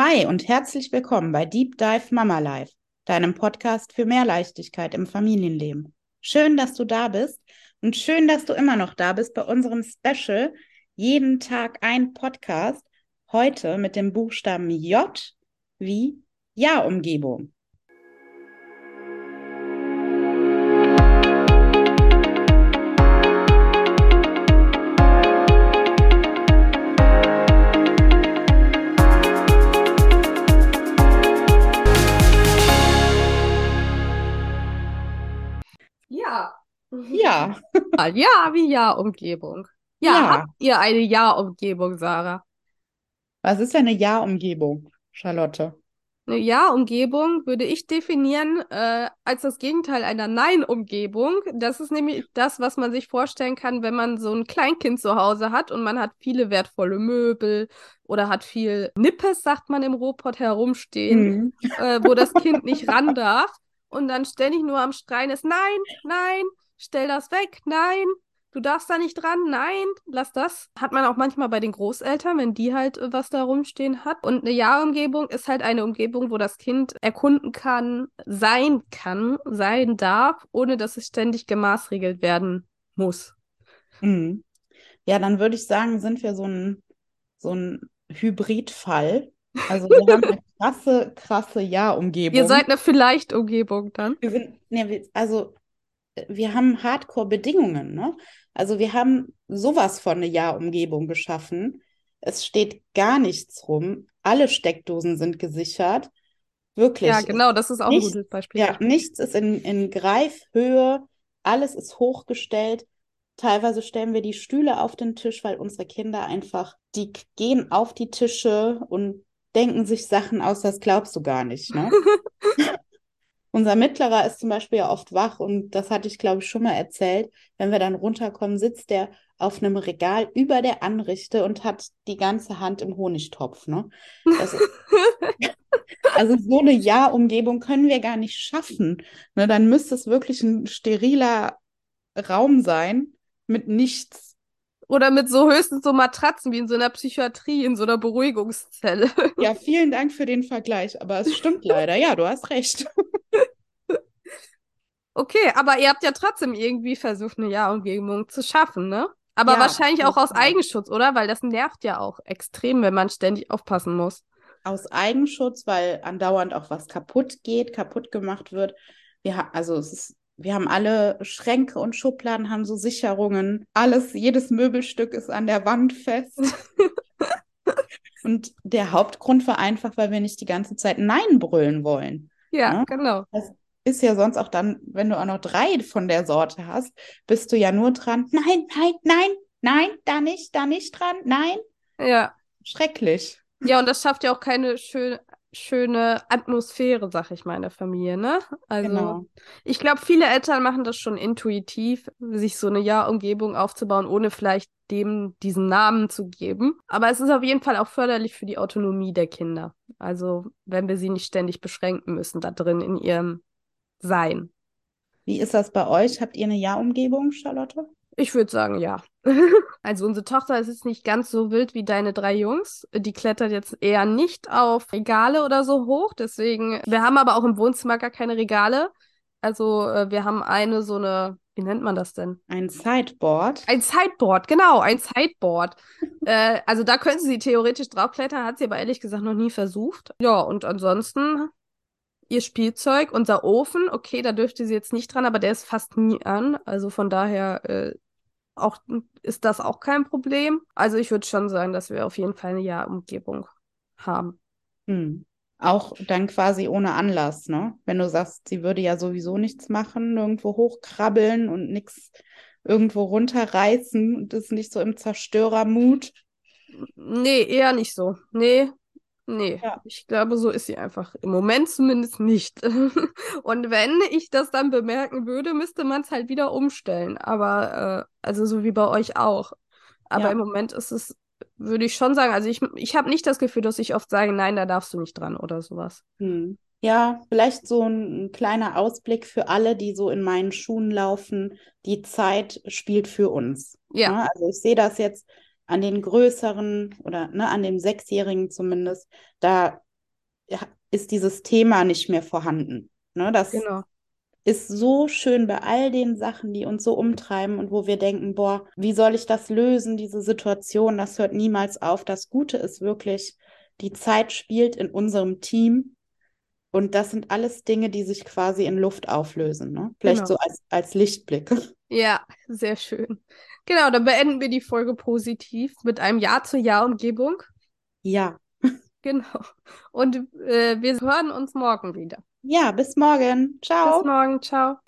Hi und herzlich willkommen bei Deep Dive Mama Life, deinem Podcast für mehr Leichtigkeit im Familienleben. Schön, dass du da bist und schön, dass du immer noch da bist bei unserem Special Jeden Tag ein Podcast. Heute mit dem Buchstaben J wie Ja-Umgebung. Ja. Ja, wie Ja-Umgebung. Ja, Ja. habt ihr eine Ja-Umgebung, Sarah? was ist eine Ja-Umgebung, Charlotte? Eine Ja-Umgebung würde ich definieren äh, als das Gegenteil einer Nein-Umgebung. Das ist nämlich das, was man sich vorstellen kann, wenn man so ein Kleinkind zu Hause hat und man hat viele wertvolle Möbel oder hat viel Nippes, sagt man im Ruhrpott, herumstehen, Mhm. äh, wo das Kind nicht ran darf und dann ständig nur am Schreien ist, nein, nein, stell das weg, nein, du darfst da nicht dran, nein, lass das. Hat man auch manchmal bei den Großeltern, wenn die halt äh, was da rumstehen hat. Und eine Ja-Umgebung ist halt eine Umgebung, wo das Kind erkunden kann, sein kann, sein darf, ohne dass es ständig gemaßregelt werden muss. Mhm. Ja, dann würde ich sagen, sind wir so ein, so ein Hybridfall. Also wir haben eine krasse, krasse Ja-Umgebung. Ihr seid eine Vielleicht-Umgebung dann. Wir sind, ne, also wir haben Hardcore-Bedingungen, ne? Also wir haben sowas von eine Ja-Umgebung geschaffen. Es steht gar nichts rum. Alle Steckdosen sind gesichert. Wirklich. Ja, genau, das ist auch ein nichts- gutes Beispiel. Ja, nichts ist in, in Greifhöhe. Alles ist hochgestellt. Teilweise stellen wir die Stühle auf den Tisch, weil unsere Kinder einfach, die gehen auf die Tische und denken sich Sachen aus, das glaubst du gar nicht, ne? Unser Mittlerer ist zum Beispiel ja oft wach und das hatte ich, glaube ich, schon mal erzählt. Wenn wir dann runterkommen, sitzt der auf einem Regal über der Anrichte und hat die ganze Hand im Honigtopf, ne? Ist, also so eine Ja-Umgebung können wir gar nicht schaffen. Ne? Dann müsste es wirklich ein steriler Raum sein mit nichts. Oder mit so höchstens so Matratzen wie in so einer Psychiatrie, in so einer Beruhigungszelle. Ja, vielen Dank für den Vergleich, aber es stimmt leider. Ja, du hast recht. Okay, aber ihr habt ja trotzdem irgendwie versucht, eine Ja-Umgebung zu schaffen, ne? Aber Ja, wahrscheinlich auch aus. Eigenschutz, oder? Weil das nervt ja auch extrem, wenn man ständig aufpassen muss. Aus Eigenschutz, weil andauernd auch was kaputt geht, kaputt gemacht wird. Wir ha also es ist, wir haben alle Schränke und Schubladen, haben so Sicherungen. Alles, jedes Möbelstück ist an der Wand fest. Und der Hauptgrund war einfach, weil wir nicht die ganze Zeit Nein brüllen wollen. Ja, Ja. genau. Ist ja sonst auch dann, wenn du auch noch drei von der Sorte hast, bist du ja nur dran. Nein, nein, nein, nein, da nicht, da nicht dran, nein. Ja. Schrecklich. Ja, und das schafft ja auch keine schön, schöne Atmosphäre, sag ich mal, in der Familie, ne? Also, Genau. ich glaube, viele Eltern machen das schon intuitiv, sich so eine Ja-Umgebung aufzubauen, ohne vielleicht dem diesen Namen zu geben. Aber es ist auf jeden Fall auch förderlich für die Autonomie der Kinder. Also, wenn wir sie nicht ständig beschränken müssen da drin in ihrem Sein. Wie ist das bei euch? Habt ihr eine Ja-Umgebung, Charlotte? Ich würde sagen, ja. Also unsere Tochter ist jetzt nicht ganz so wild wie deine drei Jungs. Die klettert jetzt eher nicht auf Regale oder so hoch. Deswegen, wir haben aber auch im Wohnzimmer gar keine Regale. Also äh, wir haben eine so eine, wie nennt man das denn? Ein Sideboard. Ein Sideboard, genau, ein Sideboard. äh, also da könnte sie theoretisch draufklettern, hat sie aber ehrlich gesagt noch nie versucht. Ja, und ansonsten ihr Spielzeug, unser Ofen, okay, da dürfte sie jetzt nicht dran, aber der ist fast nie an. Also von daher äh, auch, ist das auch kein Problem. Also ich würde schon sagen, dass wir auf jeden Fall eine Ja-Umgebung haben. Hm. Auch dann quasi ohne Anlass, ne? Wenn du sagst, sie würde ja sowieso nichts machen, nirgendwo hochkrabbeln und nichts irgendwo runterreißen und ist nicht so im Zerstörermut. Nee, eher nicht so. Nee, nee. Ja. Ich glaube, so ist sie einfach. Im Moment zumindest nicht. Und wenn ich das dann bemerken würde, müsste man es halt wieder umstellen. Aber, äh, also so wie bei euch auch. Aber Ja. im Moment ist es, würde ich schon sagen, also ich, ich habe nicht das Gefühl, dass ich oft sage, nein, da darfst du nicht dran oder sowas. Hm. Ja, vielleicht so ein, ein kleiner Ausblick für alle, die so in meinen Schuhen laufen. Die Zeit spielt für uns. Ja. Ne? Also ich sehe das jetzt an den größeren oder ne, an dem Sechsjährigen zumindest. Da ist dieses Thema nicht mehr vorhanden. Ne? Das Genau. ist so schön bei all den Sachen, die uns so umtreiben und wo wir denken, boah, wie soll ich das lösen, diese Situation, das hört niemals auf. Das Gute ist wirklich, die Zeit spielt in unserem Team und das sind alles Dinge, die sich quasi in Luft auflösen. Ne? Vielleicht Genau. so als, als Lichtblick. Ja, sehr schön. Genau, dann beenden wir die Folge positiv mit einem Ja zur Ja-Umgebung. Ja. Genau. Und äh, wir hören uns morgen wieder. Ja, bis morgen. Ciao. Bis morgen. Ciao.